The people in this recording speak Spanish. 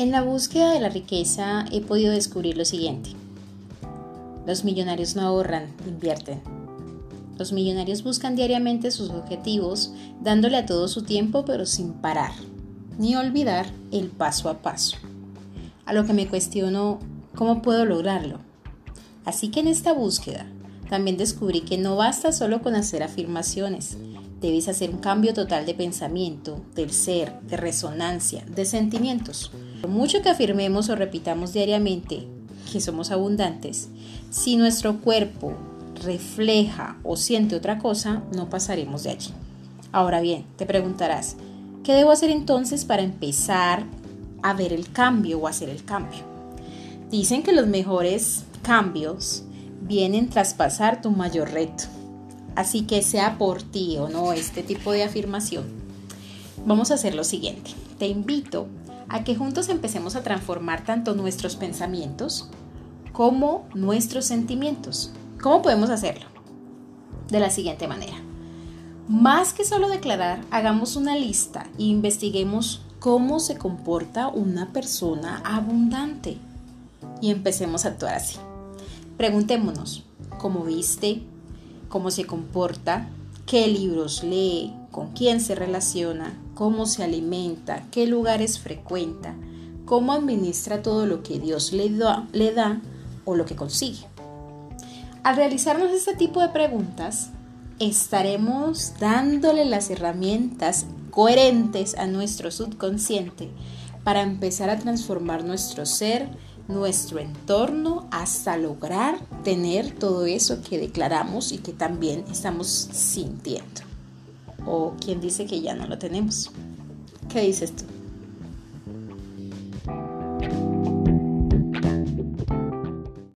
En la búsqueda de la riqueza he podido descubrir lo siguiente. Los millonarios no ahorran, invierten. Los millonarios buscan diariamente sus objetivos, dándole a todo su tiempo pero sin parar, ni olvidar el paso a paso. A lo que me cuestiono, ¿cómo puedo lograrlo? Así que en esta búsqueda también descubrí que no basta solo con hacer afirmaciones, debes hacer un cambio total de pensamiento, del ser, de resonancia, de sentimientos. Por mucho que afirmemos o repitamos diariamente que somos abundantes, si nuestro cuerpo refleja o siente otra cosa, no pasaremos de allí. Ahora bien, te preguntarás, ¿qué debo hacer entonces para empezar a ver el cambio o hacer el cambio? Dicen que los mejores cambios vienen tras pasar tu mayor reto. Así que sea por ti o no este tipo de afirmación, vamos a hacer lo siguiente. Te invito a que juntos empecemos a transformar tanto nuestros pensamientos como nuestros sentimientos. ¿Cómo podemos hacerlo? De la siguiente manera. Más que solo declarar, hagamos una lista e investiguemos cómo se comporta una persona abundante. Y empecemos a actuar así. Preguntémonos, ¿cómo viste? ¿Cómo se comporta? ¿Qué libros lee? ¿Con quién se relaciona? ¿Cómo se alimenta? ¿Qué lugares frecuenta? ¿Cómo administra todo lo que Dios le da, o lo que consigue? Al realizarnos este tipo de preguntas, estaremos dándole las herramientas coherentes a nuestro subconsciente para empezar a transformar nuestro ser, nuestro entorno hasta lograr tener todo eso que declaramos y que también estamos sintiendo. O quien dice que ya no lo tenemos. ¿Qué dices tú?